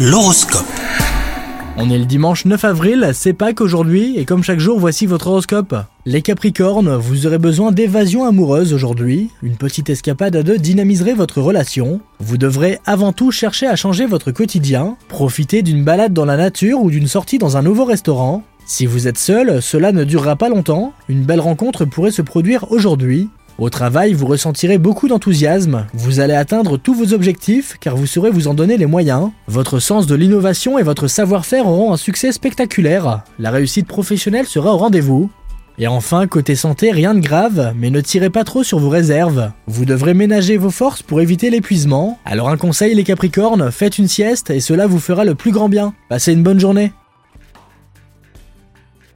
L'horoscope. On est le dimanche 9 avril, c'est Pâques aujourd'hui, et comme chaque jour, voici votre horoscope. Les Capricornes, vous aurez besoin d'évasion amoureuse aujourd'hui. Une petite escapade à deux dynamiserait votre relation. Vous devrez avant tout chercher à changer votre quotidien, profiter d'une balade dans la nature ou d'une sortie dans un nouveau restaurant. Si vous êtes seul, cela ne durera pas longtemps, une belle rencontre pourrait se produire aujourd'hui. Au travail, vous ressentirez beaucoup d'enthousiasme, vous allez atteindre tous vos objectifs car vous saurez vous en donner les moyens. Votre sens de l'innovation et votre savoir-faire auront un succès spectaculaire. La réussite professionnelle sera au rendez-vous. Et enfin, côté santé, rien de grave, mais ne tirez pas trop sur vos réserves. Vous devrez ménager vos forces pour éviter l'épuisement. Alors un conseil les Capricornes, faites une sieste et cela vous fera le plus grand bien. Passez une bonne journée.